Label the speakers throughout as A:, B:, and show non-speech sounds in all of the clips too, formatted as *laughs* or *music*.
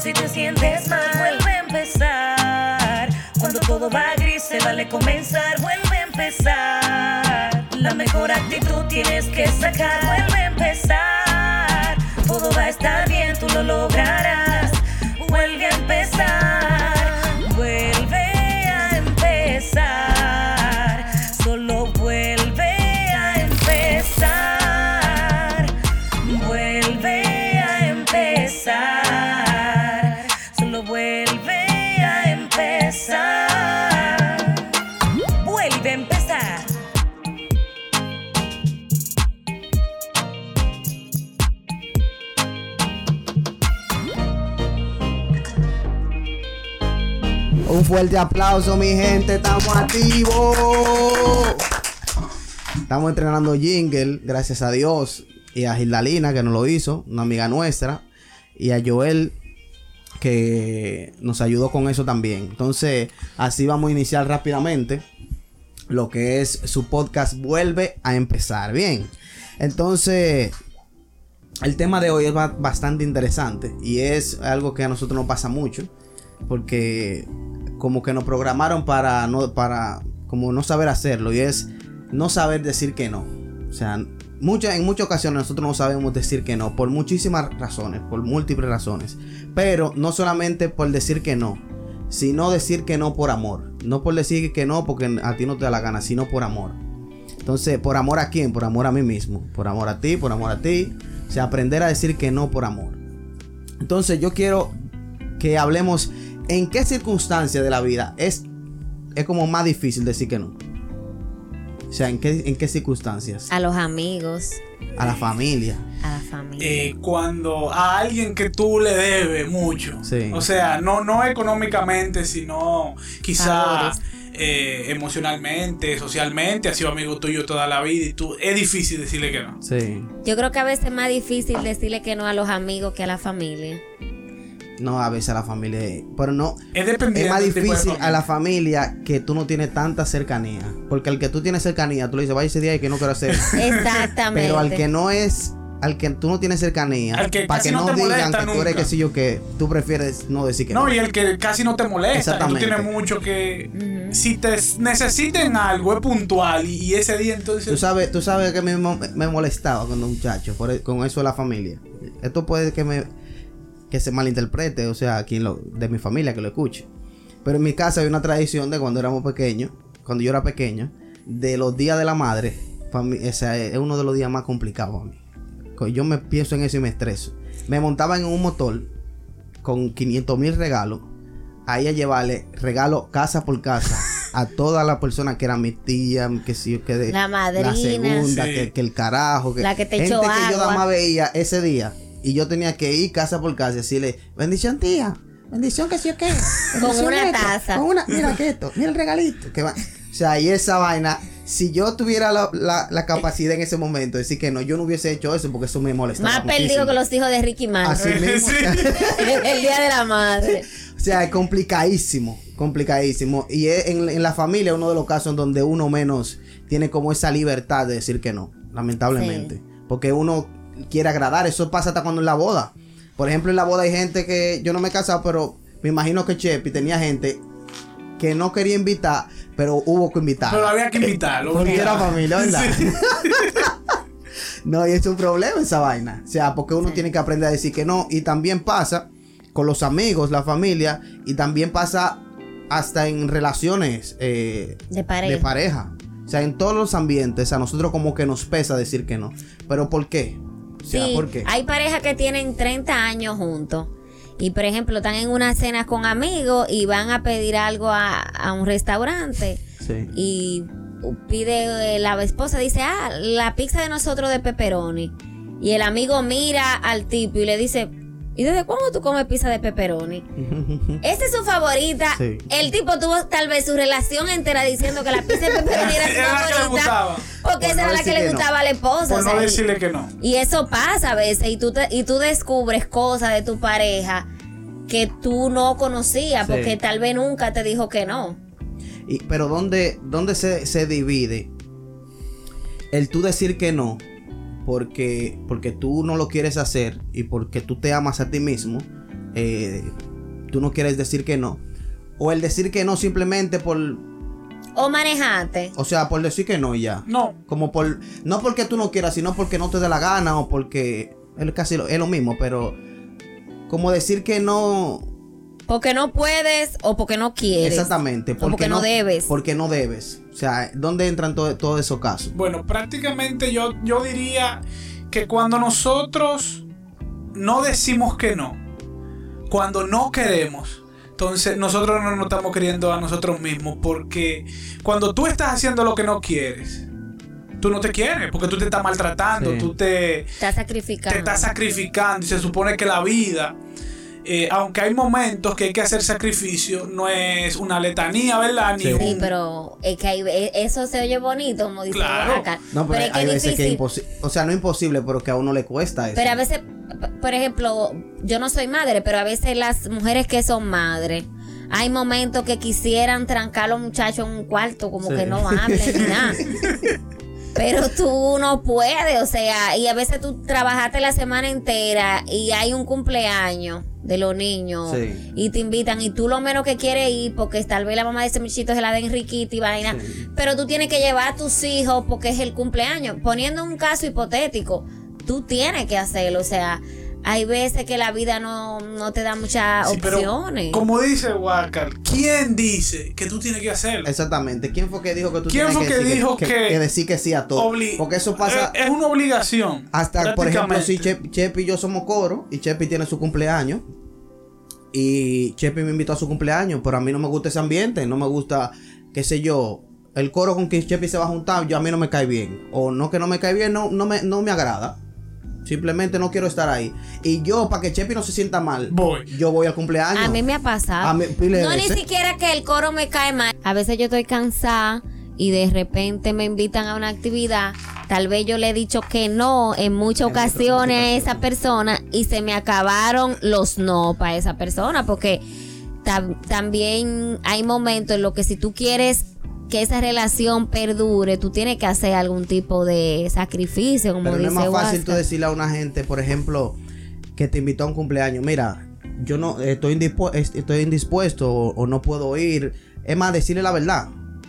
A: si te sientes mal, vuelve a empezar. Cuando todo va gris, se vale comenzar, vuelve a empezar. La mejor actitud tienes que sacar, vuelve a empezar. Todo va a estar bien, tú lo lograrás. Vuelve a empezar,
B: fuerte aplauso, mi gente. Estamos activos. Estamos entrenando jingle, gracias a Dios. Y a Gildalina, que nos lo hizo, una amiga nuestra. Y a Joel, que nos ayudó con eso también. Entonces, así vamos a iniciar rápidamente lo que es su podcast Vuelve a empezar. Bien. Entonces, el tema de hoy es ba- bastante interesante y es algo que a nosotros nos pasa mucho porque como que nos programaron para no para como no saber hacerlo y es no saber decir que no. O sea, muchas en muchas ocasiones nosotros no sabemos decir que no por muchísimas razones, por múltiples razones, pero no solamente por decir que no, sino decir que no por amor, no por decir que no porque a ti no te da la gana, sino por amor. Entonces, ¿por amor a quién? Por amor a mí mismo. Por amor a ti, por amor a ti. O sea, aprender a decir que no por amor. Entonces, yo quiero que hablemos en qué circunstancia de la vida es, es como más difícil decir que no. O sea, ¿en qué, en qué circunstancias?
C: A los amigos,
B: A la familia.
C: a la familia.
D: Eh, cuando a alguien que tú le debes mucho.
B: Sí.
D: O sea, no, no económicamente, sino quizá
C: Favores.
D: eh, emocionalmente, socialmente, ha sido amigo tuyo toda la vida y tú es difícil decirle que no.
B: Sí.
C: Yo creo que a veces es más difícil decirle que no a los amigos que a la familia.
B: No, a veces a la familia. Pero no.
D: Es
B: más difícil a la
D: familia.
B: que tú no tienes tanta cercanía. Porque al que tú tienes cercanía, tú le dices, vaya ese día y que no quiero hacer. *laughs*
C: Exactamente.
B: Pero al que no es, al que tú no tienes cercanía,
D: Al que
B: para que
D: no
B: no,
D: te
B: digan que tú eres que sé yo que tú prefieres no decir que no.
D: No, y el que casi no te molesta, que tú
B: Exactamente.
D: tienes mucho que... Si te necesiten algo, es puntual y, y ese día entonces...
B: Tú sabes, tú sabes que me, me molestaba cuando muchacho por e- con eso de la familia. Esto puede que me que se malinterprete, o sea, quien lo de mi familia que lo escuche. Pero en mi casa hay una tradición de cuando éramos pequeños, cuando yo era pequeño, de los días de la madre. sea, es uno de los días más complicados para mí. Yo me pienso en eso y me estreso. Me montaba en un motor con 500 mil regalos. Ahí a llevarle regalos casa por casa a todas las personas que eran mi tía, que sí, que de,
C: La madrina.
B: la segunda,
D: Sí.
B: que, que el carajo, que
C: La que te
B: gente
C: echó
B: que yo nada más veía ese día y yo tenía que ir casa por casa y decirle, bendición tía, bendición que sí o qué, *laughs* bendición
C: una
B: esto,
C: taza.
B: con una, mira que esto, mira el regalito, que va. O sea, y esa vaina, si yo tuviera la, la- la capacidad en ese momento de decir que no, yo no hubiese hecho eso porque eso me molestaba
C: Más perdido
B: muchísimo.
C: que los hijos de Ricky Martin.
B: Así mismo. *laughs*
C: El día de la madre.
B: O sea, es complicadísimo, complicadísimo. Y es en, en la familia uno de los casos en donde uno menos tiene como esa libertad de decir que no, lamentablemente. Porque uno quiere agradar, eso pasa hasta cuando en la boda. Por ejemplo, en la boda hay gente que yo no me he casado, pero me imagino que Chepi tenía gente que no quería invitar, pero hubo que invitar.
D: Pero había que invitarlo.
B: Porque era familia, ¿verdad?
D: Sí. *laughs*
B: No, y es un problema esa vaina. O sea, porque uno
C: Sí.
B: tiene que aprender a decir que no. Y también pasa con los amigos, la familia. Y también pasa hasta en relaciones eh,
C: De pareja.
B: de pareja. O sea, en todos los ambientes, a nosotros como que nos pesa decir que no. Pero ¿por qué? O sea,
C: Sí,
B: ¿por qué?
C: hay parejas que tienen 30 años juntos. Y por ejemplo, están en una cena con amigos y van a pedir algo a, a un restaurante.
B: Sí.
C: Y pide, la esposa dice, ah, la pizza de nosotros de pepperoni. Y el amigo mira al tipo y le dice, ¿y desde cuándo tú comes pizza de pepperoni? *laughs* Esa es su favorita.
B: Sí.
C: El tipo tuvo tal vez su relación entera diciendo que la pizza de pepperoni era *laughs* su
D: Era la que le
C: favorita.
D: gustaba.
C: Porque
B: Por
C: esa
B: no
C: era la que le
B: no.
C: gustaba a la esposa.
D: Por
C: o sea,
D: no decirle que no.
C: y eso pasa a veces y tú, te- y tú descubres cosas de tu pareja que tú no conocías
B: Sí.
C: porque tal vez nunca te dijo que no.
B: Y- pero ¿dónde, dónde se, se divide el tú decir que no? Porque, porque tú no lo quieres hacer y porque tú te amas a ti mismo. eh, tú no quieres decir que no. O el decir que no simplemente por,
C: O manejate.
B: o sea, por decir que no y ya.
D: No.
B: Como por, no porque tú no quieras, sino porque no te dé la gana o porque es casi lo, es lo mismo, pero como decir que no,
C: Porque no puedes o porque no quieres.
B: exactamente,
C: O porque no debes.
B: Porque no debes. O sea, ¿dónde entran todo- todos esos casos?
D: Bueno, prácticamente yo, yo diría que cuando nosotros no decimos que no, cuando no queremos, entonces nosotros no nos estamos queriendo a nosotros mismos porque cuando tú estás haciendo lo que no quieres, tú no te quieres porque tú te estás maltratando,
B: Sí.
D: tú te,
C: Estás sacrificando.
D: te estás sacrificando y se supone que la vida, eh, aunque hay momentos que hay que hacer sacrificio, no es una letanía, ¿verdad? Ni
B: Sí.
C: Sí,
D: un-
C: pero es que hay- e- eso se oye bonito, como dice
D: Claro.
C: Oaxaca.
B: No, pero,
C: es que
B: hay
C: es
B: veces que es imposible. O sea, no imposible, pero que a uno le cuesta eso.
C: Pero a veces, por ejemplo, yo no soy madre, pero a veces las mujeres que son madres, hay momentos que quisieran trancar a los muchachos en un cuarto, como
B: Sí.
C: que no hablen ni nada. *laughs* Pero tú no puedes, o sea, y a veces tú trabajaste la semana entera y hay un cumpleaños de los niños
B: Sí.
C: y te invitan y tú lo menos que quieres ir porque tal vez la mamá de ese muchito se la den Enriquita y vaina,
B: Sí.
C: pero tú tienes que llevar a tus hijos porque es el cumpleaños. Poniendo un caso hipotético, tú tienes que hacerlo, o sea, hay veces que la vida no, no te da muchas
D: Sí, pero
C: opciones.
D: como dice Walker, ¿quién dice que tú tienes que hacerlo?
B: Exactamente. ¿Quién fue que dijo que tú
D: ¿Quién
B: tienes
D: fue que dijo que-
B: que decir que sí a todo? Porque eso pasa
D: Eh, Es, una obligación.
B: hasta, por ejemplo, si. Chep, Chepi y yo somos coro y Chepi tiene su cumpleaños y Chepi me invitó a su cumpleaños, pero a mí no me gusta ese ambiente, no me gusta, qué sé yo, el coro con que Chepi se va a juntar, yo a mí no me cae bien. O no que no me cae bien, no, no, me, no me agrada. Simplemente no quiero estar ahí. Y yo, para que Chepi no se sienta mal,
D: Voy.
B: yo voy al cumpleaños.
C: A mí me ha pasado.
B: A mí,
C: no ni siquiera que el coro me cae mal. A veces yo estoy cansada y de repente me invitan a una actividad. Tal vez yo le he dicho que no en muchas
B: En muchas
C: ocasiones a esa persona y se me acabaron los no para esa persona porque tam- también hay momentos en los que si tú quieres que esa relación perdure, tú tienes que hacer algún tipo de sacrificio, como
B: Pero no
C: dice
B: es más fácil tú decirle a una gente, por ejemplo, que te invitó a un cumpleaños. Mira, yo no estoy, indispu- est- estoy indispuesto o, o no puedo ir. Es más, decirle la verdad.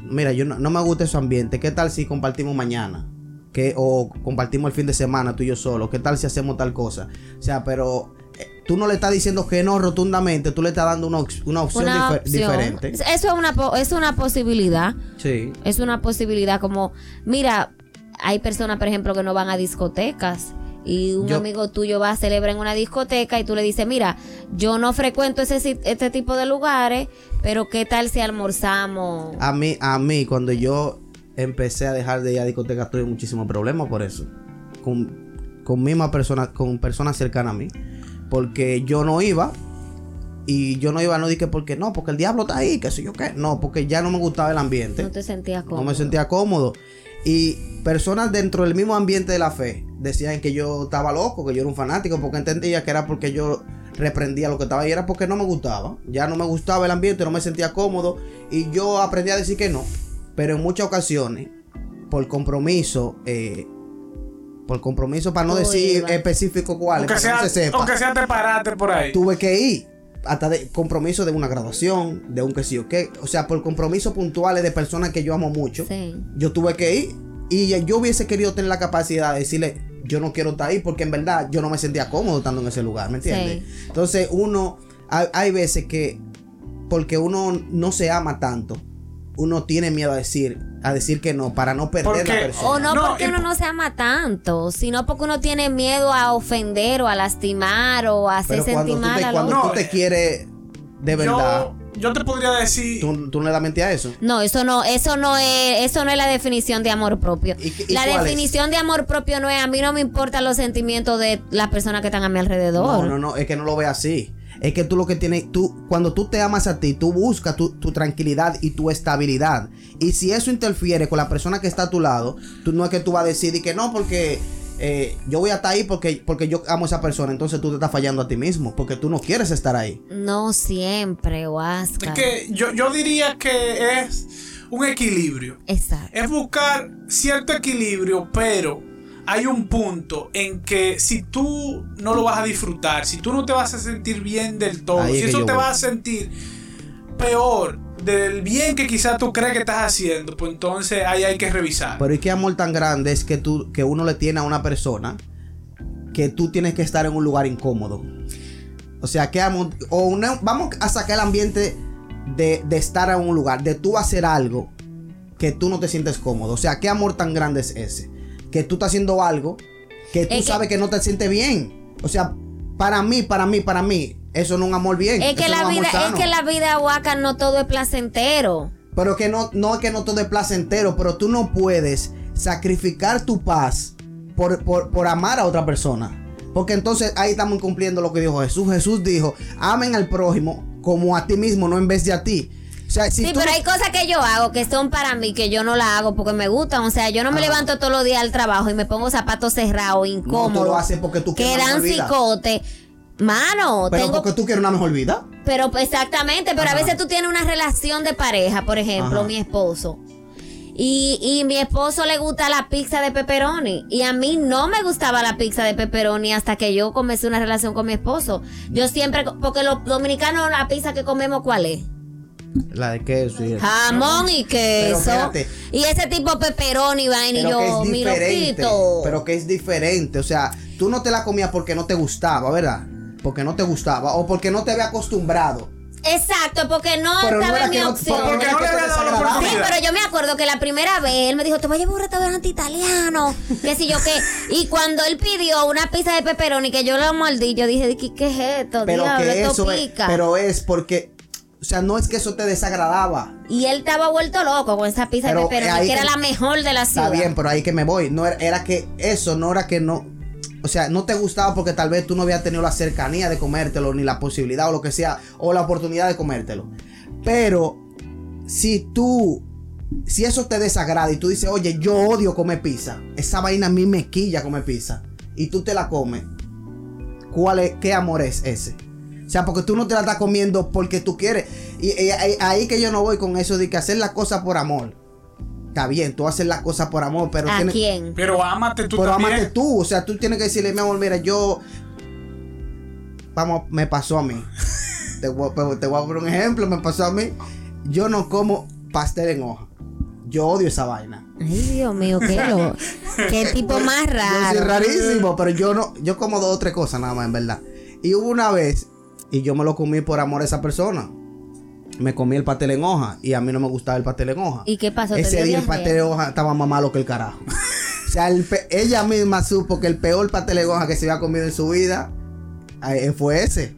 B: Mira, yo no, no me gusta ese ambiente. ¿Qué tal si compartimos mañana? que o compartimos el fin de semana tú y yo solo. ¿Qué tal si hacemos tal cosa? O sea, pero tú no le estás diciendo que no rotundamente, tú le estás dando una, una opción,
C: Una
B: difer-
C: opción.
B: diferente.
C: Eso es una, po- es una posibilidad.
B: Sí.
C: Es una posibilidad como, mira, hay personas, por ejemplo, que no van a discotecas y un
B: Yo-
C: amigo tuyo va a celebrar en una discoteca y tú le dices, mira, yo no frecuento ese, este tipo de lugares, pero ¿qué tal si almorzamos?
B: A mí, a mí, cuando yo empecé a dejar de ir a discotecas, tuve muchísimos problemas por eso. Con, con mismas personas, con personas cercanas a mí. Porque yo no iba. Y yo no iba, no dije porque no, porque el diablo está ahí, que sé yo qué. No, porque ya no me gustaba el ambiente.
C: No te sentías
B: No
C: cómodo.
B: me sentía cómodo. Y personas dentro del mismo ambiente de la fe decían que yo estaba loco, que yo era un fanático, porque entendía que era porque yo reprendía lo que estaba ahí, era porque no me gustaba. Ya no me gustaba el ambiente, no me sentía cómodo. Y yo aprendí a decir que no. Pero en muchas ocasiones, por compromiso, eh, por compromiso para no decir específico cuál,
D: Aunque
B: para que
D: sea,
B: no se sepa
D: aunque sea te paraste por ahí.
B: tuve que ir hasta de compromiso de una graduación, de un que sí o qué, o sea, por compromisos puntuales de personas que yo amo mucho,
C: Sí.
B: yo tuve que ir y yo hubiese querido tener la capacidad de decirle, yo no quiero estar ahí porque en verdad yo no me sentía cómodo estando en ese lugar, ¿me entiendes? Entonces uno, hay, hay veces que, porque uno no se ama tanto, uno tiene miedo a decir, a decir que no, para no perder
D: Porque-
B: la persona.
C: O no,
D: No,
C: porque uno no se ama tanto, sino porque uno tiene miedo a ofender o a lastimar o a hacer sentir mal
B: te,
C: al
B: cuando tú te quieres de verdad,
D: Yo, yo te podría decir.
B: tú, tú no le das mente a eso.
C: No, eso no, eso no es, eso no es la definición de amor propio.
B: ¿Y y
C: la
B: cuál es?
C: definición de amor propio no es a mí no me importan los sentimientos de las personas que están a mi alrededor.
B: No, no, no, es que no lo ve así. Es que tú lo que tienes, tú, cuando tú te amas a ti, tú buscas tu, tu tranquilidad y tu estabilidad. Y si eso interfiere con la persona que está a tu lado, tú no es que tú vas a decir y que no, porque eh, yo voy a estar ahí porque, porque yo amo a esa persona. Entonces tú te estás fallando a ti mismo, porque tú no quieres estar ahí.
C: No siempre,
D: Es
C: Oscar.
D: que yo, yo diría que es un equilibrio.
C: Exacto.
D: Es buscar cierto equilibrio, pero hay un punto en que si tú no lo vas a disfrutar, si tú no te vas a sentir bien del todo,
B: Ahí
D: si eso te
B: voy.
D: va a sentir peor del bien que quizás tú crees que estás haciendo, pues entonces ahí hay que revisar.
B: Pero ¿y qué amor tan grande es que tú que uno le tiene a una persona que tú tienes que estar en un lugar incómodo? O sea, ¿qué amor? O una- vamos a sacar el ambiente de, de estar en un lugar, de tú hacer algo que tú no te sientes cómodo. O sea, ¿qué amor tan grande es ese? Que tú estás haciendo algo que tú
C: Es
B: sabes que no te sientes bien. O sea, para mí, para mí, para mí, eso no es un amor bien.
C: Es que la
B: es
C: vida, es que la vida huaca no todo es placentero.
B: Pero que no, no es que no todo es placentero, pero tú no puedes sacrificar tu paz por, por, por amar a otra persona. Porque entonces ahí estamos incumpliendo lo que dijo Jesús. Jesús dijo, amen al prójimo como a ti mismo, no en vez de a ti. O sea, si
C: sí,
B: tú
C: pero
B: no-
C: hay cosas que yo hago que son para mí, que yo no la hago porque me gustan. O sea, yo no me
B: Ajá.
C: levanto todos los días al trabajo y me pongo zapatos cerrados, incómodos.
B: lo haces porque tú
C: Que
B: quieres una
C: dan cicote. Mano,
B: pero
C: tengo.
B: porque tú quieres una mejor vida.
C: Pero pues, exactamente, pero
B: Ajá.
C: a veces tú tienes una relación de pareja, por ejemplo,
B: Ajá.
C: mi esposo. Y, y mi esposo le gusta la pizza de pepperoni. Y a mí no me gustaba la pizza de pepperoni hasta que yo comencé una relación con mi esposo. Yo siempre, porque los dominicanos, la pizza que comemos, ¿cuál es?
B: La de queso y eso.
C: Jamón y queso. Y ese tipo pepperoni, vaina, y
B: Pero que
C: yo,
B: es
C: mi.
B: Pero que es diferente. O sea, tú no te la comías porque no te gustaba, ¿verdad? Porque no te gustaba. O porque no te había acostumbrado.
C: Exacto, porque no
B: Pero
C: estaba en mi
B: no-
C: opción.
B: porque
D: Porque
B: era
D: no
B: que
D: le
B: te
D: había dado la
B: desagradaba.
C: Sí, pero yo me acuerdo que la primera vez él me dijo, te voy a llevar a un restaurante italiano, qué sé yo qué. *laughs* Y cuando él pidió una pizza de pepperoni que yo la mordí, yo dije, ¿qué, qué es esto?
B: Pero
C: Diablo,
B: que
C: esto
B: eso es,
C: pica.
B: pero es porque, o sea, no es que eso te desagradaba.
C: Y él estaba vuelto loco con esa pizza
B: Pero,
C: de pepperoni,
B: eh, ahí
C: que era la mejor de la ciudad.
B: Está bien, pero ahí que me voy. No era, era que eso no era que no. O sea, no te gustaba porque tal vez tú no habías tenido la cercanía de comértelo, ni la posibilidad o lo que sea, o la oportunidad de comértelo. Pero si tú, si eso te desagrada y tú dices, oye, yo odio comer pizza, esa vaina a mí me quilla comer pizza, y tú te la comes, ¿cuál es, qué amor es ese? O sea, porque tú no te la estás comiendo porque tú quieres. Y, y ahí, ahí que yo no voy con eso de que hacer las cosas por amor. Está bien, tú haces las cosas por amor, pero
C: ¿A
B: tienes,
C: quién?
D: Pero ámate tú
B: pero
D: también.
B: amate tú. O sea, tú tienes que decirle, mi amor, mira, yo. Vamos, me pasó a mí. *laughs* te, voy, a- te voy a poner un ejemplo, me pasó a mí. Yo no como pastel en hoja. Yo odio esa vaina.
C: Ay, Dios mío, qué, lo, qué *laughs* tipo más
B: Yo soy
C: raro.
B: rarísimo, pero yo no, yo como dos o tres cosas nada más, en verdad. Y hubo una vez, y yo me lo comí por amor a esa persona. Me comí el pastel en hoja y a mí no me gustaba el pastel en hoja.
C: ¿Y qué pasó? ¿Te
B: Ese día el pastel en hoja estaba más malo que el carajo. *laughs* o sea, el ella misma supo que el peor pastel en hoja que se había comido en su vida eh, fue ese.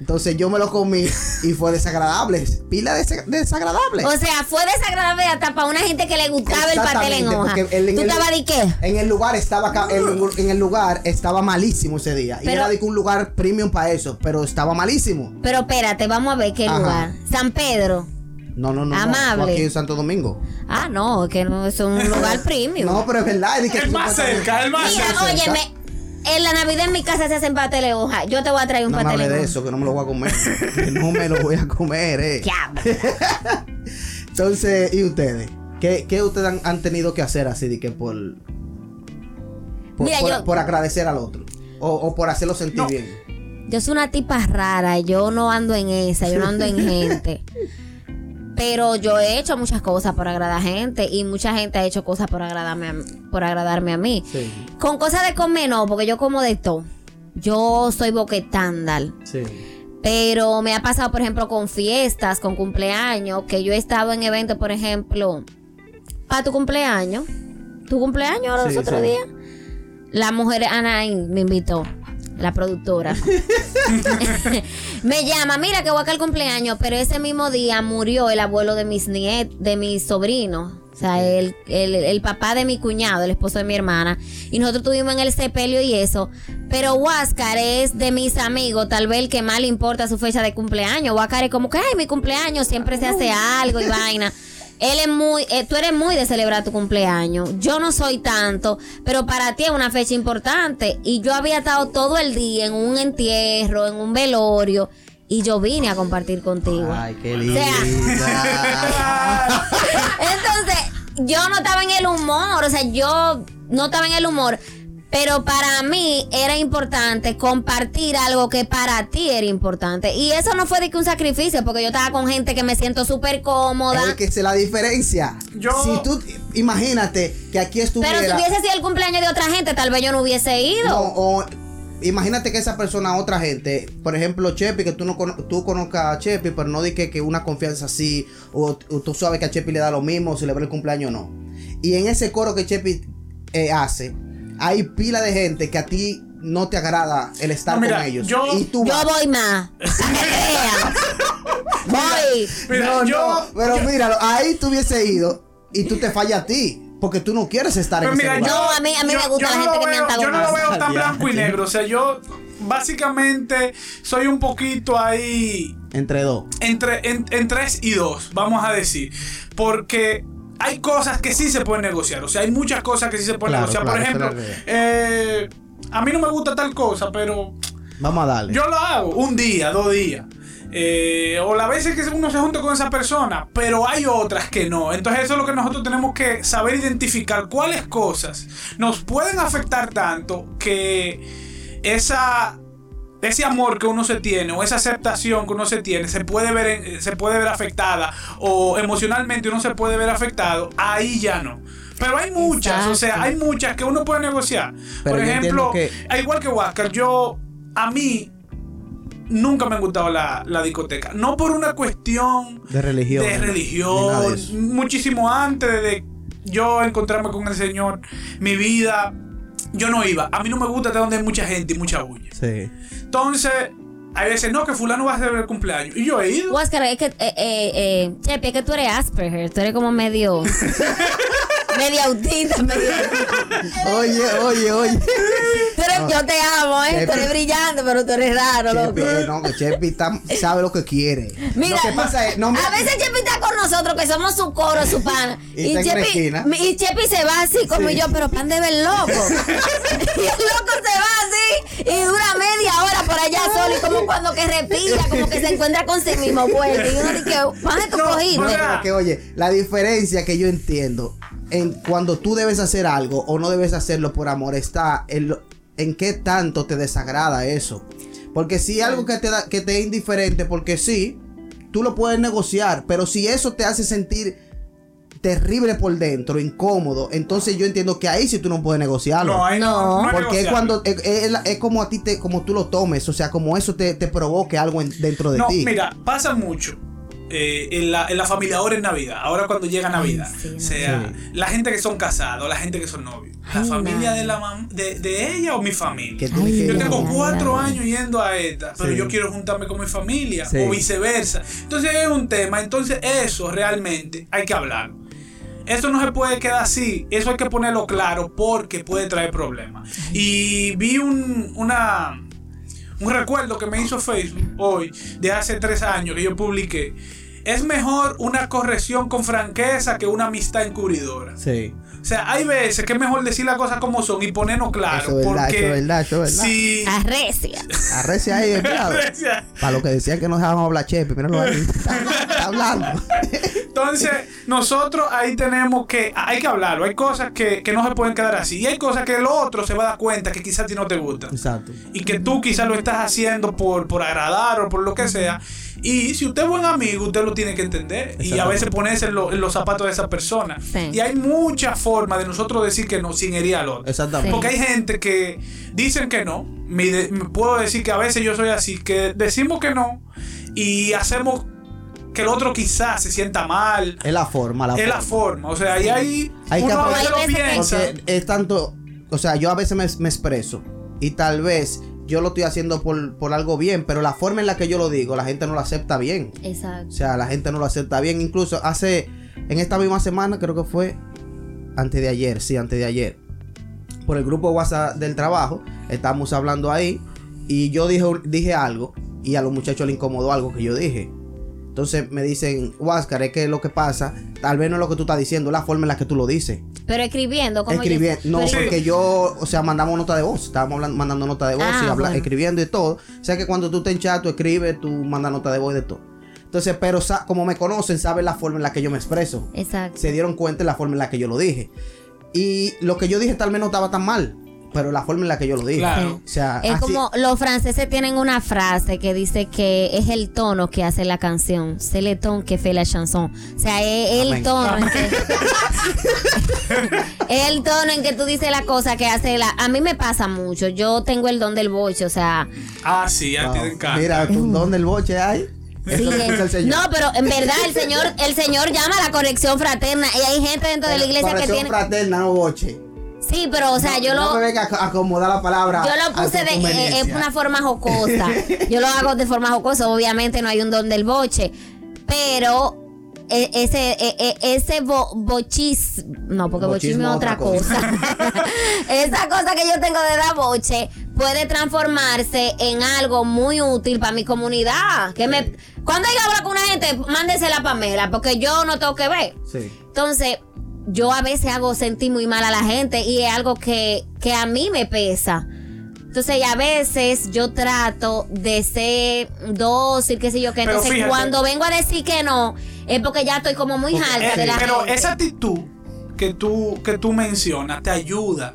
B: Entonces yo me lo comí y fue desagradable. Pila de desagradable.
C: O sea, fue desagradable hasta para una gente que le gustaba el pastel en hoja.
B: el- en
C: ¿Tú estabas de qué?
B: En el lugar estaba ca- en, en el lugar estaba malísimo ese día. y
C: Pero-
B: era de un lugar premium para eso, pero estaba malísimo.
C: Pero espérate, vamos a ver qué
B: Ajá.
C: lugar. San Pedro.
B: No, no, no.
C: Amable.
B: aquí en Santo Domingo.
C: Ah, no, es que no es un lugar *laughs* premium.
B: No, pero es verdad. es que
D: El más cerca, el más
C: Mira,
B: cerca.
C: óyeme, en la Navidad en mi casa se hacen pastel de hoja. Yo te voy a traer un
B: No
C: pastel
B: de eso, que no me lo voy a comer. *laughs* que no me lo voy a comer, eh. *laughs* Entonces, ¿y ustedes? ¿Qué, qué ustedes han, han tenido que hacer así de que por. Por,
C: Mira,
B: por-
C: yo-
B: por agradecer al otro? O, o por hacerlo sentir
D: No.
B: bien.
C: Yo soy una tipa rara, yo no ando en esa, yo no ando en gente. *laughs* Pero yo he hecho muchas cosas por agradar a gente y mucha gente ha hecho cosas por agradarme a, por agradarme a mí.
B: Sí.
C: Con cosas de comer no, porque yo como de todo. Yo soy boquetándal.
B: Sí.
C: Pero me ha pasado, por ejemplo, con fiestas, con cumpleaños, que yo he estado en eventos, por ejemplo, para tu cumpleaños. ¿Tu cumpleaños los
B: Sí,
C: otros
B: sí.
C: días? La mujer Anaín me invitó, la productora. *laughs* me llama, mira que voy acá al cumpleaños, pero ese mismo día murió el abuelo de mis niet, de mis sobrinos. O sea, el, el, el papá de mi cuñado, el esposo de mi hermana. Y nosotros tuvimos en el sepelio y eso. Pero Huáscar es de mis amigos, tal vez el que más le importa su fecha de cumpleaños. Huáscar es como que, ay, mi cumpleaños siempre se hace algo y vaina. *laughs* Él es muy, eh, tú eres muy de celebrar tu cumpleaños. Yo no soy tanto, pero para ti es una fecha importante. Y yo había estado todo el día en un entierro, en un velorio, y yo vine a compartir contigo.
B: Ay, qué
C: O
B: linda.
C: sea, *laughs* entonces, yo no estaba en el humor, o sea, yo no estaba en el humor, Pero para mí era importante compartir algo que para ti era importante. Y eso no fue de que un sacrificio, porque yo estaba con gente que me siento súper cómoda.
B: Es que es la diferencia.
D: Yo-
B: Si tú, imagínate que aquí estuviera.
C: Pero si hubiese sido el cumpleaños de otra gente, tal vez yo no hubiese ido.
B: No, o imagínate que esa persona, otra gente, por ejemplo, Chepi, que tú no cono- tú conozcas a Chepi, pero no di que, que una confianza así, o, o tú sabes que a Chepi le da lo mismo, celebrar el cumpleaños o no. Y en ese coro que Chepi eh, hace, hay pila de gente que a ti no te agrada el estar
D: No, mira,
B: con ellos.
D: yo-
B: y tú
C: Yo
B: vas.
C: voy más. *laughs* Voy.
D: Mira,
B: no,
D: yo-
B: no, pero
D: yo-
B: míralo, ahí tú hubiese ido y tú te fallas a ti. Porque tú no quieres estar
D: Pues
B: en
D: mira,
B: ese lugar.
C: No, a mí- a mí me gusta la
D: no
C: gente
D: lo
C: que me
D: veo- Yo no lo veo tan blanco y negro. O sea, yo básicamente soy un poquito ahí
B: Entre dos.
D: entre, en, en tres y dos, vamos a decir. Porque hay cosas que sí se pueden negociar. O sea, hay muchas cosas que sí se pueden
B: Claro,
D: negociar.
B: claro,
D: Por ejemplo, eh, a mí no me gusta tal cosa, pero
B: Vamos a darle.
D: yo lo hago un día, dos días. Eh, o las veces que uno se junta con esa persona, pero hay otras que no. Entonces eso es lo que nosotros tenemos que saber identificar cuáles cosas nos pueden afectar tanto que esa ese amor que uno se tiene o esa aceptación que uno se tiene se puede ver se puede ver afectada o emocionalmente uno se puede ver afectado, ahí ya no. Pero hay muchas, o sea, hay muchas que uno puede negociar.
B: Pero
D: Por ejemplo, igual que Huáscar, yo a mí nunca me ha gustado la, la discoteca. No por una cuestión
B: De religión.
D: de religión. Muchísimo antes de yo encontrarme con el Señor, mi vida, yo no iba. A mí no me gusta de donde hay mucha gente y mucha bulla.
B: Sí.
D: Entonces, hay veces, no, que fulano va a hacer el cumpleaños. Y yo he ido.
C: Oscar, es que, eh, eh, eh, Chepi, es que tú eres Asperger, tú eres como medio. *laughs* medio autista, medio.
B: Oye, oye, oye.
C: Eres- yo te amo, ¿eh? Tú eres brillante, pero tú eres raro, loco.
B: Chepi, eh, no, que Chepi está- sabe lo que quiere.
C: Mira,
B: lo que pasa es, no me-
C: a veces Chepi está con nosotros, que somos su coro, su pana. *laughs*
B: Y
C: Chepi, y Chepi se va así como
B: Sí.
C: yo, pero pan de ver loco. *laughs* *laughs* y el loco se va así y dura media hora por allá solo y como cuando que respira, como que se encuentra con sí mismo vuelve. Y uno dice, pan de tu
D: No,
C: cogiste.
B: Pero que, oye, la diferencia que yo entiendo en cuando tú debes hacer algo o no debes hacerlo por amor está en, lo- en qué tanto te desagrada eso. Porque si algo que te, da, que te es indiferente, porque sí, tú lo puedes negociar, pero si eso te hace sentir terrible por dentro, incómodo, entonces yo entiendo que ahí sí tú no puedes negociarlo.
D: no, ahí no,
C: No.
B: porque es cuando es, es la- es como a ti te, como tú lo tomes, o sea, como eso te, te provoque algo en- dentro de
D: No,
B: ti.
D: mira, pasa mucho. Eh, en, la, en la familia ahora en Navidad, ahora cuando llega Navidad,
C: sí,
D: o sea, la gente que son casados, la gente que son novios, la
C: Ay,
D: familia de, la mam- de, de ella o mi familia.
C: Ay,
D: Yo tengo cuatro años yendo a esta, pero
B: Sí.
D: yo quiero juntarme con mi familia
B: Sí.
D: o viceversa. Entonces es un tema, entonces eso realmente hay que hablar. Eso no se puede quedar así, eso hay que ponerlo claro porque puede traer problemas. Y vi un, una, un recuerdo que me hizo Facebook hoy, de hace tres años, que yo publiqué. Es mejor una corrección con franqueza que una amistad encubridora.
B: Sí.
D: O sea, hay veces que es mejor decir las cosas como son y ponernos claro.
B: Eso es verdad,
D: porque
B: eso es verdad, eso es verdad.
D: si *laughs*
C: Arrecia.
B: Arrecia ahí, empleado. Para lo que decían que no dejábamos hablar Chepi, míralo ahí. *laughs* Está, está hablando.
D: Entonces, nosotros ahí tenemos que, hay que hablarlo. Hay cosas que, que no se pueden quedar así. Y hay cosas que el otro se va a dar cuenta que quizás a ti no te gustan.
B: Exacto.
D: Y que tú quizás lo estás haciendo por, por agradar o por lo que sea. Y si usted es buen amigo, usted lo tiene que entender. Y a veces ponerse en, lo- en los zapatos de esa persona.
C: Sí.
D: Y hay muchas formas de nosotros decir que no sin herir al otro.
B: Exactamente.
D: Porque hay gente que dicen que no. Me, de- me puedo decir que a veces yo soy así, que decimos que no y hacemos que el otro quizás se sienta mal.
B: Es la forma, la
D: es la
B: forma.
D: O sea, ahí
B: Hay que
D: uno a veces lo
C: que-
D: piensa.
B: Es tanto, o sea, yo a veces me, me expreso y tal vez yo lo estoy haciendo por, por algo bien, pero la forma en la que yo lo digo, la gente no lo acepta bien. O
C: Exacto.
B: sea, la gente no lo acepta bien. Incluso hace, en esta misma semana, creo que fue antes de ayer, sí, antes de ayer, por el grupo WhatsApp del trabajo, estábamos hablando ahí y yo dije, dije algo y a los muchachos le incomodó algo que yo dije. Entonces me dicen, Huáscar, es que lo que pasa, tal vez no es lo que tú estás diciendo, es la forma en la que tú lo dices.
C: Pero escribiendo, como
B: Escribiendo, no,
C: pero-
B: porque yo, o sea, mandamos nota de voz, estábamos hablando- mandando nota de voz
C: Ah,
B: y habla-
C: bueno.
B: escribiendo y todo. O sea que cuando tú te en chat, tú escribes, tú mandas nota de voz y de todo. Entonces, pero sa- como me conocen, saben la forma en la que yo me expreso.
C: Exacto.
B: Se dieron cuenta de la forma en la que yo lo dije. Y lo que yo dije tal vez no estaba tan mal. Pero la forma en la que yo lo dije.
D: Claro.
B: O sea,
C: Es
B: así-
C: como los franceses tienen una frase que dice que es el tono que hace la canción, c'est le ton que fait la chanson. O sea, es el
B: Amén.
C: tono en que, *laughs* es el tono en que tú dices la cosa que hace la a mí me pasa mucho. Yo tengo el don del boche, o sea,
D: Ah, sí, a ti te
B: Wow.
D: encanta.
B: Mira, ¿tú- ¿dónde el boche hay?
C: sí, no, pero en verdad el señor el señor llama a la corrección fraterna y hay gente dentro de la iglesia que
B: Corrección
C: tiene
B: fraterna, no boche.
C: Sí, pero o sea, yo
B: no
C: lo
B: me venga a acomodar la palabra.
C: Yo lo
B: a
C: puse de, eh,
B: conveniencia.
C: en una forma jocosa. *laughs* Yo lo hago de forma jocosa. Obviamente no hay un don del boche. Pero eh, ese, eh, eh, ese bo- bochis. No, porque bochismo es otra cosa. *laughs* Esa cosa que yo tengo de dar boche puede transformarse en algo muy útil para mi comunidad. Que me, cuando hay que hablar con una gente, mándese la Pamela, porque yo no tengo que ver.
B: Sí.
C: Entonces, yo a veces hago sentir muy mal a la gente y es algo que, que a mí me pesa. Entonces, a veces yo trato de ser dócil, qué sé yo, que
D: Pero
C: entonces
D: fíjate.
C: cuando vengo a decir que no, es porque ya estoy como muy alta
B: eh,
C: de la
D: Pero
C: gente.
D: esa actitud que tú, que tú mencionas te ayuda,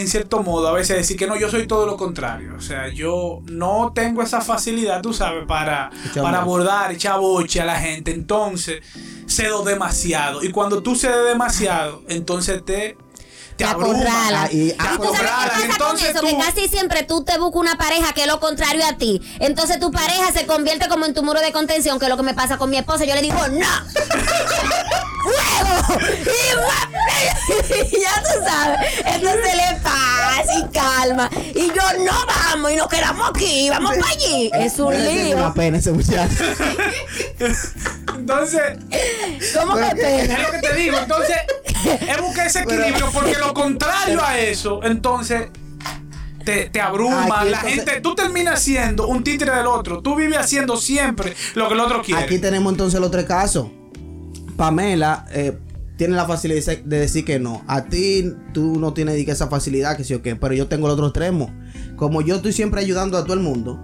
D: en cierto modo, a veces decir que no, yo soy todo lo contrario. O sea, yo no tengo esa facilidad, tú sabes, para, para abordar, echar boche a la gente. Entonces, cedo demasiado. Y cuando tú cedes demasiado, entonces te, te
C: acorrala.
B: Ah, y-
D: te
B: ah,
C: ¿Y tú sabes qué
D: acorralan.
C: pasa con
D: Entonces
C: eso?
D: tú-
C: Que casi siempre tú te buscas una pareja que es lo contrario a ti. Entonces tu pareja se convierte como en tu muro de contención, que es lo que me pasa con mi esposa. Yo le digo, ¡no! *laughs* ¡Fuego! Y, y *laughs* ya tú sabes. Entonces le paz y calma. Y yo, no vamos y nos quedamos aquí, vamos para allí. Es un lío.
B: Una pena ese muchacho. *laughs*
D: Entonces,
C: ¿Cómo que
B: que-
C: pena?
D: es lo que te digo. Entonces, es buscar ese equilibrio, porque lo contrario a eso, entonces. Te, te abruma,
B: Aquí,
D: la
B: entonces-
D: gente, tú terminas siendo un títere del otro, tú vives haciendo siempre lo que el otro quiere.
B: Aquí tenemos entonces los tres casos. Pamela eh, tiene la facilidad de de decir que no. A ti tú no tienes esa facilidad, que sí o qué. Pero yo tengo el otro extremo. Como yo estoy siempre ayudando a todo el mundo,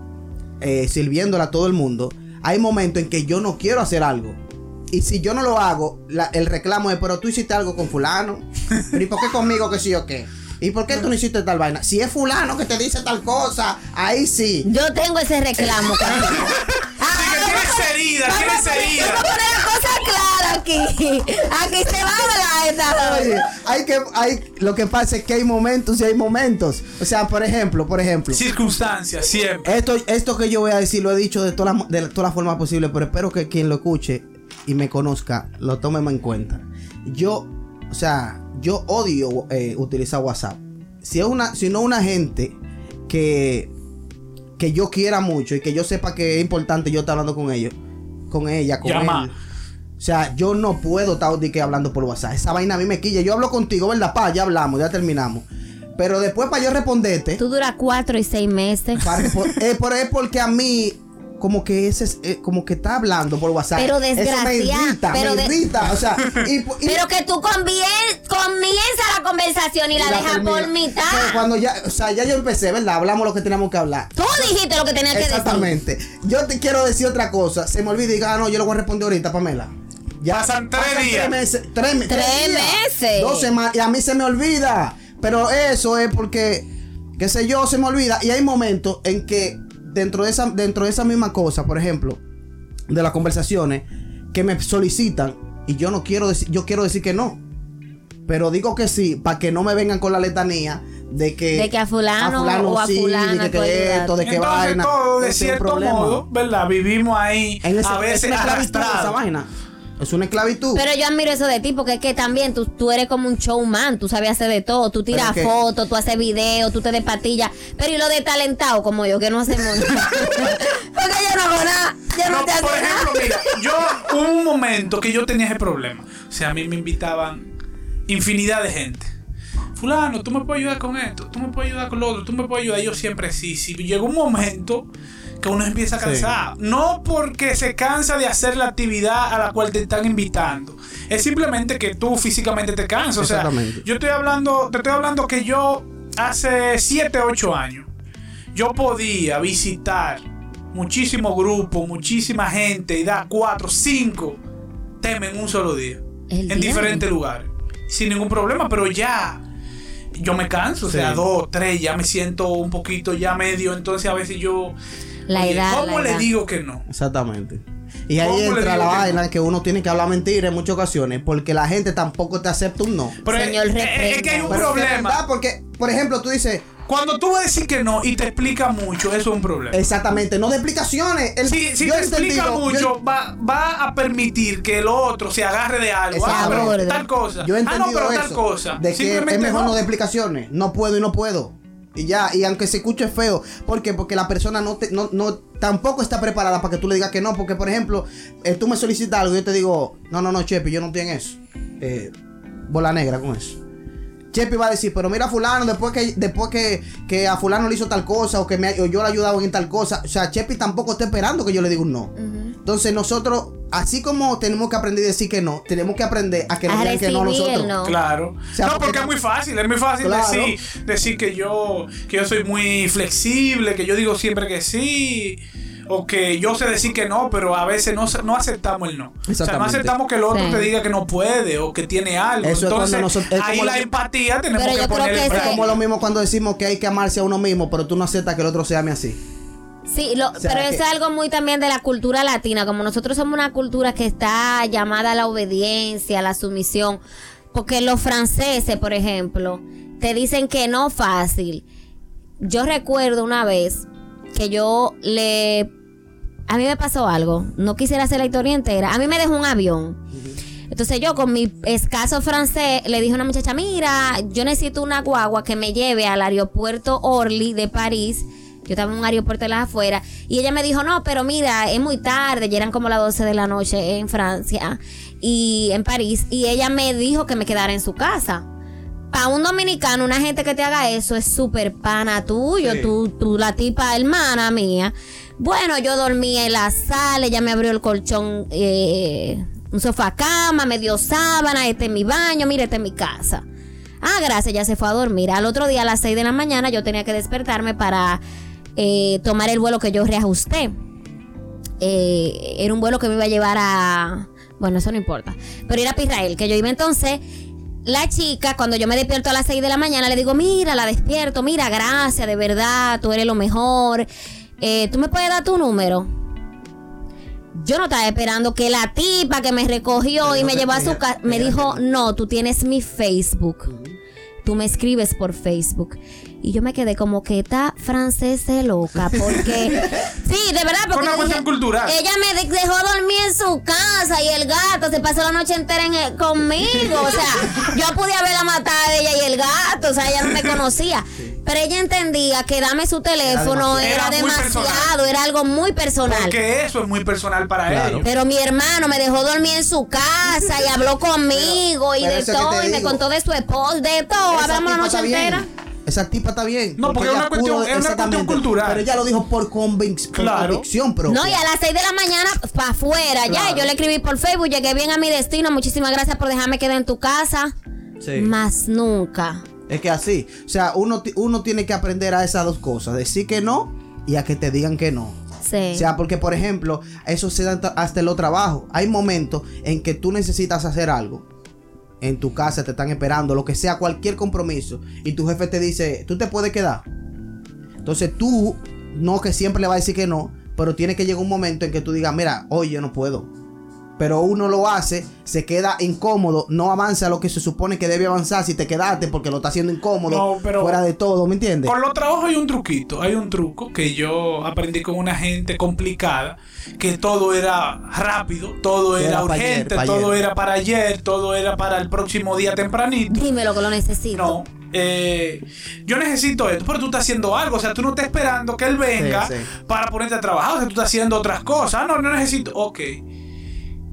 B: eh, sirviéndole a todo el mundo, hay momentos en que yo no quiero hacer algo. Y si yo no lo hago, la- el reclamo es, pero tú hiciste algo con fulano. ¿Pero *laughs* y por qué conmigo que sí o qué? ¿Y por qué tú no hiciste tal vaina? Si es fulano que te dice tal cosa, ahí sí.
C: Yo tengo ese reclamo. *laughs*
D: que tienes herida,
C: poner-
D: herida.
C: vamos a poner la cosa clara aquí. Aquí se va a hablar esta
B: hay que, hay, lo que pasa es que hay momentos y hay momentos. O sea, por ejemplo, por ejemplo,
D: Circunstancias, siempre.
B: esto, esto que yo voy a decir lo he dicho de todas las, de todas las formas posibles, pero espero que quien lo escuche y me conozca lo tome en cuenta. Yo, o sea, yo odio eh, utilizar WhatsApp. Si es una, si no una gente que, que yo quiera mucho y que yo sepa que es importante yo estar hablando con ellos, con ella, con
D: Llama.
B: él. O sea, yo no puedo estar de que hablando por WhatsApp. Esa vaina a mí me quilla. Yo hablo contigo, ¿verdad? Pa, ya hablamos, ya terminamos. Pero después para yo responderte,
C: Tú duras cuatro y seis meses.
B: para eh, pero es porque a mí como que ese es, eh, como que está hablando por WhatsApp.
C: Pero
B: Eso me
C: desgracia-
B: irrita,
C: pero
B: me
C: de-
B: irrita. O sea, y, *laughs* y-
C: Pero que tú convien- comienza la conversación y la,
B: la
C: dejas
B: termina.
C: por mitad.
B: Pero cuando ya, o sea, ya yo empecé, ¿verdad? Hablamos lo que teníamos que hablar.
C: Tú dijiste lo que tenías que decir.
B: Exactamente. Yo te quiero decir otra cosa. Se me olvida y diga, ah, no, yo lo voy a responder ahorita, Pamela.
D: Pasan tres días.
B: Tres meses. Tres, me-
C: Tres
B: días,
C: meses.
B: Dos semanas. Y a mí se me olvida. Pero eso es porque, qué sé yo, se me olvida. Y hay momentos en que dentro de esa, dentro de esa misma cosa, por ejemplo, de las conversaciones, que me solicitan y yo no quiero decir, yo quiero decir que no. Pero digo que sí, para que no me vengan con la letanía de que,
C: De que a fulano o a fulana
B: de que, esto, de que
D: Entonces
B: vaina.
D: todo de
B: Ese es un
D: cierto
B: problema.
D: modo, ¿verdad? Vivimos ahí
B: En ese-
D: a veces
B: es una esa vaina. Es una esclavitud.
C: Pero yo admiro eso de ti porque es que también tú, tú eres como un showman, tú sabes hacer de todo, tú tiras fotos, tú haces videos, tú te despatillas, pero y lo de talentado como yo que no hacemos *laughs* nada. porque yo no hago nada, yo no,
D: No,
C: te hago
D: por ejemplo,
C: nada.
D: mira, yo hubo un momento que yo tenía ese problema. O sea, a mí me invitaban infinidad de gente. Fulano, tú me puedes ayudar con esto, tú me puedes ayudar con lo otro, tú me puedes ayudar. Yo siempre sí, sí. Llegó un momento que uno empieza a cansar. No porque se cansa de hacer la actividad a la cual te están invitando. Es simplemente que tú físicamente te cansas. O sea, yo estoy hablando, te estoy hablando que yo hace 7, 8 años yo podía visitar muchísimos grupos, muchísima gente y dar cuatro, cinco temas en un solo día.
C: El
D: en
C: día.
D: diferentes lugares. Sin ningún problema, pero ya. yo me canso, o sea, dos, tres, ya me siento un poquito ya medio, entonces a veces yo...
C: La
D: oye,
C: edad,
D: ¿Cómo
C: la
D: le
C: edad.
D: digo que no?
B: Exactamente. Y ahí
D: ¿Cómo le
B: entra la
D: que no?
B: vaina que uno tiene que hablar mentira en muchas ocasiones porque la gente tampoco te acepta un no.
D: Pero
C: Señor,
D: es- que hay un
B: Pero
D: problema.
B: porque, por ejemplo, tú dices,
D: Cuando tú vas a decir que no y te explica mucho, eso es un problema.
B: exactamente, no de explicaciones. El-
D: Si, si
B: yo
D: te explica
B: entendido-
D: mucho,
B: yo-
D: va, va a permitir que el otro se agarre de algo. Ah, pero tal cosa.
B: Yo he
D: ah, no,
B: entendido
D: pero
B: eso.
D: tal cosa.
B: De que es mejor no. de explicaciones. No puedo y no puedo. Y ya, y aunque se escuche feo, ¿por qué? Porque la persona no, te, no, no tampoco está preparada para que tú le digas que no. Porque, por ejemplo, eh, tú me solicitas algo y yo te digo, no, no, no, Chepi, yo no estoy en eso. Eh, bola negra con eso. Chepi va a decir, pero mira a fulano, después que después que, que a fulano le hizo tal cosa o que me, o yo le he ayudado en tal cosa. O sea, Chepi tampoco está esperando que yo le diga un no. Entonces nosotros, así como tenemos que aprender a decir que no, tenemos que aprender a que nos digan que no nosotros.
C: no.
D: Claro.
B: sea,
D: no,
B: porque
D: porque es muy fácil, es muy fácil
B: Claro.
D: decir, decir que yo que yo soy muy flexible, que yo digo siempre que sí, o que yo sé decir que no, pero a veces no, no aceptamos el no. O sea, no aceptamos que el otro
C: Sí.
D: te diga que no puede o que tiene algo.
B: Eso es cuando
D: Entonces,
B: nosotros- es
D: ahí la empatía tenemos
C: Pero
D: que poner
C: que
B: Es como lo mismo cuando decimos que hay que amarse a uno mismo, pero tú no aceptas que el otro se ame así.
C: Sí, lo-
B: sea,
C: pero eso es algo muy también de la cultura latina, como nosotros somos una cultura que está llamada a la obediencia, a la sumisión, porque los franceses, por ejemplo, te dicen que no fácil. Yo recuerdo una vez que yo le... A mí me pasó algo, no quisiera hacer la historia entera, a mí me dejó un avión. Entonces yo con mi escaso francés le dije a una muchacha, mira, yo necesito una guagua que me lleve al aeropuerto Orly de París. Yo estaba en un aeropuerto de las afueras. Y ella me dijo, no, pero mira, es muy tarde, ya eran como las 12 de la noche en Francia y en París. Y ella me dijo que me quedara en su casa. Para un dominicano, una gente que te haga eso es súper pana tuyo,
B: Sí.
C: tú, tú, la tipa hermana mía. Bueno, yo dormí en la sala, ella me abrió el colchón, eh, un sofá cama, me dio sábana, este es mi baño, mire, este es mi casa. Ah, gracias, ya se fue a dormir. Al otro día a las 6 de la mañana yo tenía que despertarme para eh, tomar el vuelo que yo reajusté. Eh, era un vuelo que me iba a llevar a... Bueno, eso no importa. Pero era a Israel, que yo iba entonces... La chica, cuando yo me despierto a las 6 de la mañana, le digo, mira, la despierto, mira, gracias, de verdad, tú eres lo mejor. Eh, ¿Tú me puedes dar tu número? Yo no estaba esperando que la tipa que me recogió
B: Pero
C: y
B: no
C: me llevó a su casa me dijo, no, tú tienes mi Facebook. Tú me escribes por Facebook. Y yo me quedé como que esta francesa es loca. *laughs* Porque. sí, de verdad, porque.
D: una cuestión cultural.
C: Ella me de- dejó dormir en su casa y el gato se pasó la noche entera en el- conmigo. O sea, *laughs* yo pude haberla matado a ella y el gato. O sea, ella no me conocía. Pero ella entendía que dame su teléfono
B: demasiado.
C: era, demasiado, era algo muy personal.
D: Porque eso es muy personal para
B: Claro.
D: ellos.
C: Pero mi hermano me dejó dormir en su casa y habló *laughs* conmigo y
B: pero
C: de todo y me contó de su esposo, de todo. Hablamos la noche
B: está bien. Esa tipa está bien.
D: No, porque es una cuestión-
B: pudo-
D: es una cuestión
B: exactamente,
D: cultural.
B: Pero ella lo dijo por, convic- por
D: Claro.
B: convicción propia.
C: No, y a las 6 de la mañana para afuera ya.
B: Claro.
C: y Yo le escribí por Facebook, llegué bien a mi destino. Muchísimas gracias por dejarme quedar en tu casa.
B: Sí.
C: Más nunca.
B: Es que así. O sea, uno, uno tiene que aprender a esas dos cosas. Decir que no y a que te digan que no.
C: Sí.
B: O sea, porque por ejemplo, eso se da hasta en los trabajos. Hay momentos en que tú necesitas hacer algo. En tu casa te están esperando, lo que sea, cualquier compromiso. Y tu jefe te dice, tú te puedes quedar. Entonces tú, no que siempre le va a decir que no, pero tiene que llegar un momento en que tú digas, mira, hoy yo no puedo. Pero uno lo hace, se queda incómodo, no avanza lo que se supone que debe avanzar si te quedaste porque lo está haciendo incómodo,
D: No, pero-
B: fuera de todo, ¿me entiendes?
D: Con los trabajos hay un truquito, hay un truco que yo aprendí con una gente complicada, que todo era rápido, todo
B: Era
D: era,
B: pa' ayer,
D: urgente, todo
B: ayer.
D: era para ayer, todo era para el próximo día tempranito.
C: Dímelo que lo necesito.
D: No, eh, yo necesito esto, pero tú estás haciendo algo, o sea, tú no estás esperando que él venga
B: Sí, sí.
D: para ponerte a trabajar, o sea, tú estás haciendo otras cosas. Ah, no, no necesito. Ok.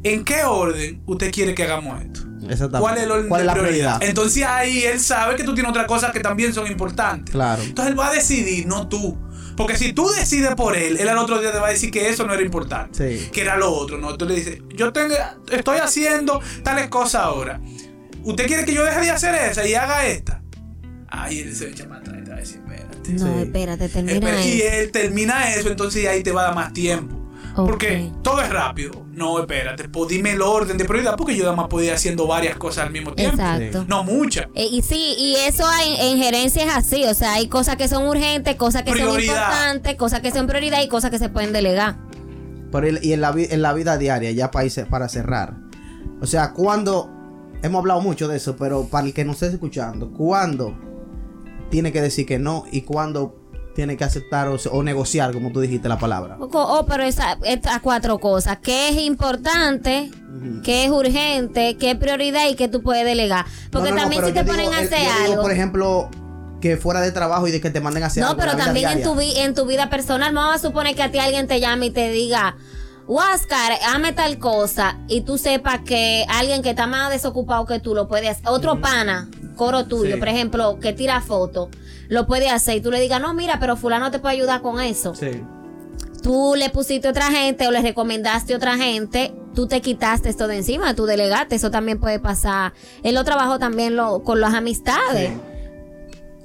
D: ¿En qué orden usted quiere que hagamos esto?
B: Exactamente.
D: ¿Cuál es el orden
B: ¿Cuál
D: de
B: es la
D: prioridad?
B: prioridad?
D: Entonces ahí él sabe que tú tienes otras cosas que también son importantes.
B: Claro.
D: Entonces él va a decidir, no tú. Porque si tú decides por él, él al otro día te va a decir que eso no era importante.
B: Sí.
D: Que era lo otro, ¿no? Tú le dices, yo tengo, estoy haciendo tales cosas ahora. ¿Usted quiere que yo deje de hacer esa y haga esta? Ahí él se echa más atrás y te va a decir, espérate.
C: No,
B: Sí.
C: espérate, termina
D: Espera, y él termina eso, entonces ahí te va a dar más tiempo. Porque todo es rápido. No, espérate, pues dime el orden de prioridad porque yo nada más podía ir haciendo varias cosas al mismo tiempo.
C: Exacto.
D: No muchas.
C: Eh, y sí, y eso hay, en gerencia es así, o sea, hay cosas que son urgentes, cosas que son importantes, cosas que son prioridad y cosas que se pueden delegar.
B: Pero y en la, vi- en la vida diaria, ya para, irse- para cerrar. O sea, cuando. Hemos hablado mucho de eso, pero para el que nos esté escuchando, ¿cuándo tiene que decir que no y cuándo tiene que aceptar o, negociar, como tú dijiste la palabra?
C: Oh, pero esa- estas cuatro cosas, ¿qué es importante? ¿Qué es urgente? ¿Qué es prioridad? Y qué tú puedes delegar? Porque
B: No, no, no,
C: también
B: pero
C: si te ponen
B: digo,
C: a hacer
B: yo digo,
C: algo.
B: por ejemplo, que fuera de trabajo y de que te manden a hacer
C: No,
B: algo
C: pero
B: la vida
C: también en tu, en tu vida personal. Vamos a suponer que a ti alguien te llame y te diga, Huáscar, hazme tal cosa. Y tú sepas que alguien que está más desocupado que tú lo puede hacer. Otro pana, coro tuyo,
B: Sí.
C: por ejemplo, que tira fotos, lo puede hacer. Y tú le digas, no, mira, pero fulano te puede ayudar con eso.
B: Sí.
C: Tú le pusiste otra gente o le recomendaste otra gente. Tú te quitaste esto de encima, tú delegaste. Eso también puede pasar. Él lo trabajó también lo, con las amistades.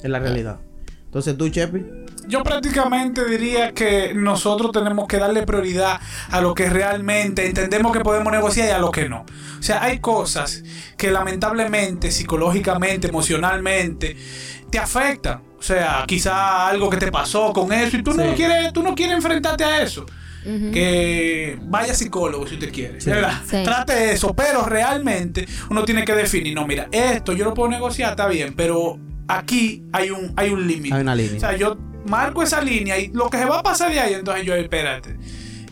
B: Es la realidad. Entonces tú, Chepi.
D: Yo prácticamente diría que nosotros tenemos que darle prioridad a lo que realmente entendemos que podemos negociar y a lo que no. O sea, hay cosas que lamentablemente, psicológicamente, emocionalmente, te afectan. O sea, quizá algo que te pasó con eso y tú no quieres, tú no quieres enfrentarte a eso. Que vaya psicólogo si usted quiere. ¿verdad?
C: Sí.
D: Trate eso, pero realmente uno tiene que definir, no, mira, esto yo lo puedo negociar, está bien, pero aquí hay un, hay un límite.
B: Hay una línea.
D: O sea, yo marco esa línea y lo que se va a pasar de ahí, entonces yo, espérate,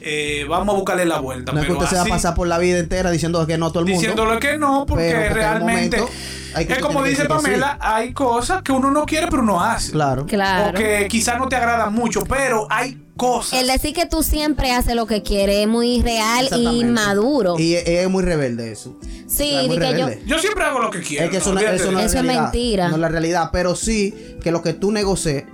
D: eh, vamos a buscarle la vuelta.
B: No es que usted se va a pasar por la vida entera diciendo que no a todo el mundo.
D: Diciéndole que no, porque, realmente
B: momento hay que-
D: es como dice. Pamela, hay cosas que uno no quiere pero uno hace.
B: Claro.
C: Claro.
D: O que quizás no te agradan mucho, pero hay cosas.
C: El decir que tú siempre haces lo que quieres es muy real y maduro.
B: Y es, es muy rebelde eso.
C: sí,
B: O sea, es muy
C: di que yo.
D: Yo siempre hago lo que quiero.
B: Es que eso, no, eso no es,
C: Eso es
B: realidad.
C: mentira.
B: No es la realidad. Pero sí que lo que tú negocies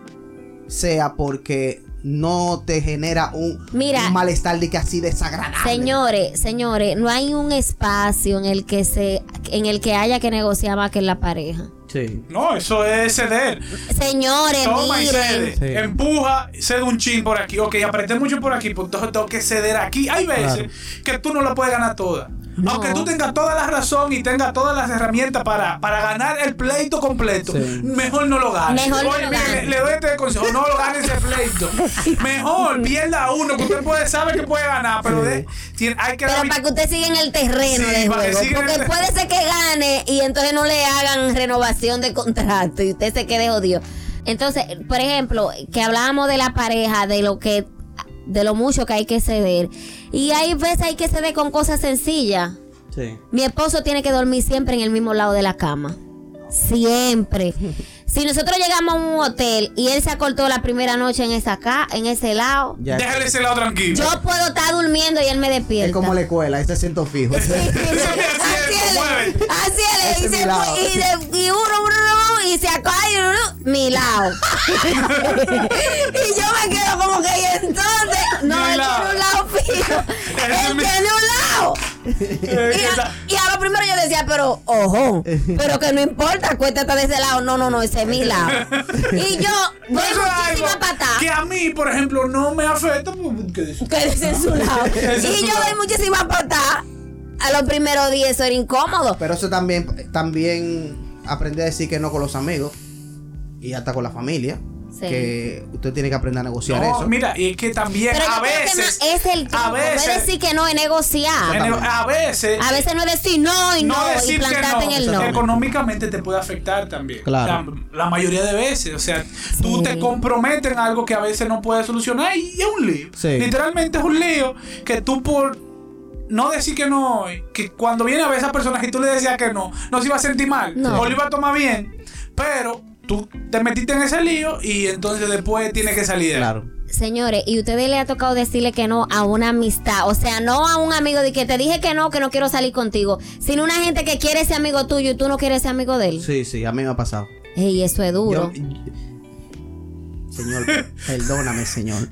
B: sea porque no te genera un,
C: Mira.
B: un malestar de que así desagradable.
C: Señores, señores, no hay un espacio en el que se, en el que haya que negociar más que en la pareja.
B: Sí.
D: No, eso es ceder.
C: Señores,
D: Toma y cede.
B: Sí.
D: Empuja, cede un chin por aquí. Ok, apreté mucho por aquí, pues entonces tengo que ceder aquí. Hay veces que tú no la puedes ganar toda.
C: No.
D: Aunque tú tengas toda la razón y tengas todas las herramientas para, para ganar el pleito completo,
B: Sí.
D: mejor no lo ganes.
C: Mejor no
D: mire,
C: ganes.
D: le, le doy este consejo, no lo ganes ese pleito. *laughs* Mejor pierda uno, que usted puede, sabe que puede ganar, pero de- tiene- hay que
C: Pero
D: dar-
C: para que usted siga en el terreno
D: Sí,
C: de
D: para que
C: juego. Porque
D: el-
C: puede ser que gane y entonces no le hagan renovación de contrato y usted se quede jodido. Entonces, por ejemplo, que hablábamos de la pareja, de lo que de lo mucho que hay que ceder. Y hay veces hay que ceder con cosas sencillas.
B: Sí.
C: Mi esposo tiene que dormir siempre en el mismo lado de la cama. Siempre. Si nosotros llegamos a un hotel y él se acortó la primera noche en esa ca en ese lado,
B: Ya.
D: Déjale ese lado tranquilo.
C: yo puedo estar durmiendo y él me despierta.
B: Es como la escuela, ese asiento fijo.
C: Sí, sí, sí.
D: Así es,
C: Así es, y, uno, uno, uno, y se acaba y uno, mi lado. *laughs* *laughs* y yo me quedo como que entonces, no, él
D: lado.
C: tiene un lado *laughs* fijo. Él
D: mi-
C: tiene un lado. Y a, y a lo primero yo decía, pero ojo, pero que no importa, acuéstate de ese lado. No, no, no, ese es mi *laughs* lado. Y yo doy
D: es algo
C: muchísima patada.
D: que a mí, por ejemplo, no me afecta. pues, ¿qué dice?
C: Quédese en su lado. *laughs* Y yo doy muchísima patada. A los primeros días eso era incómodo.
B: Pero eso también, también aprender a decir que no con los amigos y hasta con la familia.
C: Sí.
B: Que usted tiene que aprender a negociar
D: No,
B: eso.
D: mira, y es que también
C: Pero
D: a
C: que
D: veces.
C: es el
D: a
C: tiempo. No es
D: veces.
C: decir que no es negociar.
D: en- a veces.
C: A veces no es decir no y no,
D: no
C: y
D: decir que
C: plantarte
D: no,
C: en el no.
D: económicamente te puede afectar también.
B: Claro.
D: La, la mayoría de veces. O sea, tú
C: Sí.
D: te comprometes en algo que a veces no puedes solucionar y es un lío.
B: Sí.
D: Literalmente es un lío que tú por no decir que no, que cuando viene a ver a esa persona que tú le decías que no, no se iba a sentir mal
C: No.
D: o lo iba a tomar bien, pero tú te metiste en ese lío y entonces después tienes que salir de.
B: Claro.
C: Señores, y ustedes le ha tocado decirle que no a una amistad, o sea, no a un amigo de que te dije que no, que no quiero salir contigo, sino una gente que quiere ser amigo tuyo y tú no quieres ser amigo de él.
B: Sí, sí, a mí me ha pasado.
C: Ey, eso es duro.
B: Yo- señor, perdóname, señor.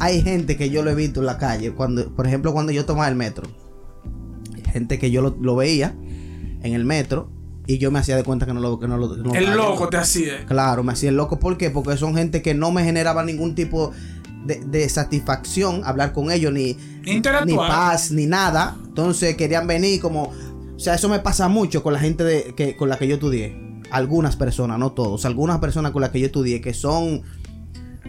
B: Hay gente que yo lo he visto en la calle, cuando, por ejemplo, cuando yo tomaba el metro. Gente que yo lo, lo veía en el metro y yo me hacía de cuenta que no lo que no lo no
D: El loco te hacía.
B: Claro, me hacía el loco. ¿Por qué? Porque son gente que no me generaba ningún tipo de, de satisfacción hablar con ellos, ni, ni paz, ni nada. Entonces querían venir como... O sea, eso me pasa mucho con la gente de, que, con la que yo estudié. Algunas personas, no todos. Algunas personas con las que yo estudié que son...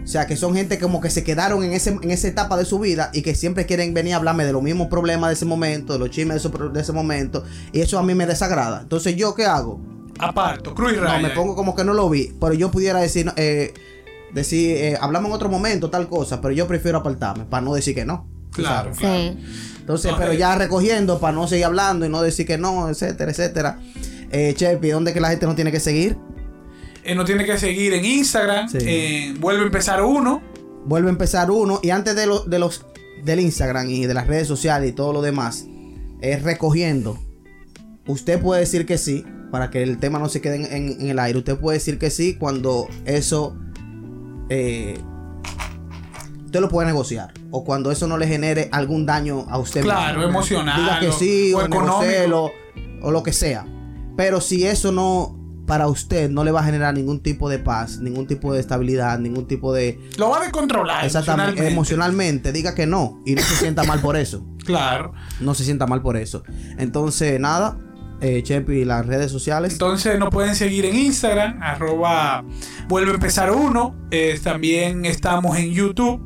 B: O sea, que son gente como que se quedaron en, ese, en esa etapa de su vida y que siempre quieren venir a hablarme de los mismos problemas de ese momento, de los chismes de, ese momento. Y eso a mí me desagrada. Entonces, ¿yo qué hago?
D: Aparto, cruz y
B: No,
D: raya.
B: me pongo como que no lo vi. Pero yo pudiera decir, eh, decir, eh, hablamos en otro momento, tal cosa. Pero yo prefiero apartarme para no decir que no.
D: Claro.
C: Sí.
B: Entonces, pero ya recogiendo para no seguir hablando y no decir que no, etcétera, etcétera. Eh, Chepi, ¿dónde que la gente no tiene que seguir?
D: Eh, nos tiene que seguir en Instagram.
B: Sí.
D: eh, vuelve a empezar uno.
B: Vuelve a empezar uno. Y antes de, lo- de los del Instagram y de las redes sociales y todo lo demás, es recogiendo. Usted puede decir que sí, para que el tema no se quede en, en- en el aire. Usted puede decir que sí cuando eso. eh, usted lo puede negociar. O cuando eso no le genere algún daño a usted
D: Claro,
B: mismo.
D: emocional
B: Diga que sí,
D: o
B: o, o lo que sea. Pero si eso no, para usted, no le va a generar ningún tipo de paz, ningún tipo de estabilidad, ningún tipo de.
D: Lo va a descontrolar.
B: Exactamente,
D: emocionalmente.
B: diga que no. Y no se sienta mal por eso. *laughs*
D: Claro.
B: No se sienta mal por eso. Entonces, nada. Eh, Chepi, las redes sociales.
D: Entonces nos pueden seguir en Instagram, arroba vuelve a empezar uno. Eh, también estamos en YouTube,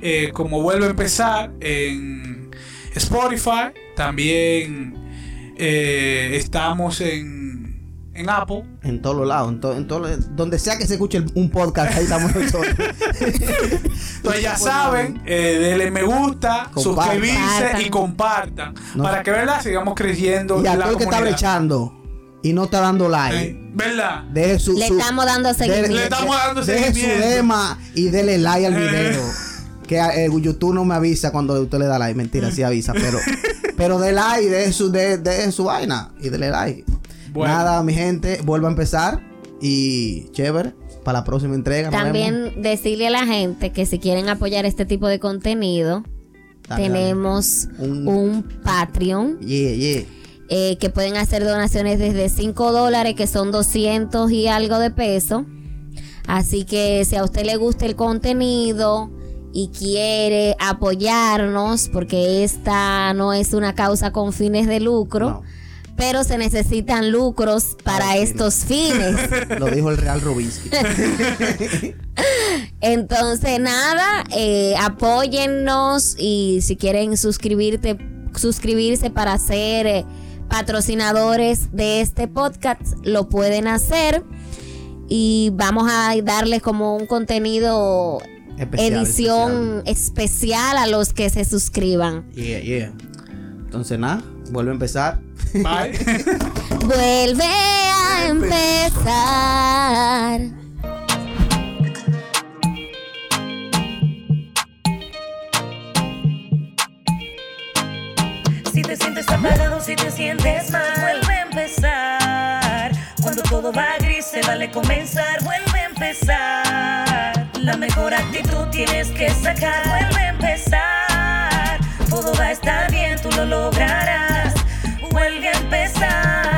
D: eh, como vuelve a empezar, en Spotify. También estamos en, en Apple.
B: En todos los lados, en, to- en todo- donde sea que se escuche el- un podcast, ahí estamos nosotros. *laughs*
D: Entonces ya saben, eh, denle me gusta,
B: Compartan.
D: suscribirse
C: Compartan.
D: y compartan.
B: No.
D: Para que, ¿verdad? Sigamos creciendo.
B: y a todo el que está brechando y no está dando like,
D: Eh, ¿Verdad?
B: deje su.
C: Le
B: su-
C: estamos dando seguimiento.
D: Le estamos dando
B: deje su
D: seguimiento.
B: dema y dele like al *laughs* video. Que eh, YouTube no me avisa cuando usted le da like. Mentira, sí avisa, pero. *laughs* pero de like, deje su, de, deje su vaina y dele like.
D: Bueno.
B: Nada, mi gente, vuelvo a empezar. Y chévere, para la próxima entrega.
C: También decirle a la gente que si quieren apoyar este tipo de contenido,
B: Dale, dale.
C: tenemos
B: Un-
C: un, Patreon
B: Yeah, yeah.
C: eh, que pueden hacer donaciones desde 5 dólares, que son 200 y algo de peso. Así que si a usted le gusta el contenido y quiere apoyarnos, porque esta no es una causa con fines de lucro,
B: No.
C: Pero se necesitan lucros para
B: Ah,
C: estos fines. *laughs*
B: Lo dijo el Real Rubinsky. *laughs*
C: Entonces, nada, eh, apóyennos y si quieren suscribirte, suscribirse para ser eh, patrocinadores de este podcast, lo pueden hacer. Y vamos a darles como un contenido,
B: Especial,
C: edición especial. a los que se suscriban.
B: Yeah, yeah. Entonces, nada, vuelve a empezar.
D: Bye. *laughs*
C: Vuelve a empezar.
A: Si te sientes apagado, si te sientes mal, vuelve a empezar. Cuando todo va gris, se vale comenzar, vuelve a empezar. La mejor actitud tienes que sacar, vuelve a empezar. Todo va a estar bien, tú lo lograrás, vuelve a empezar.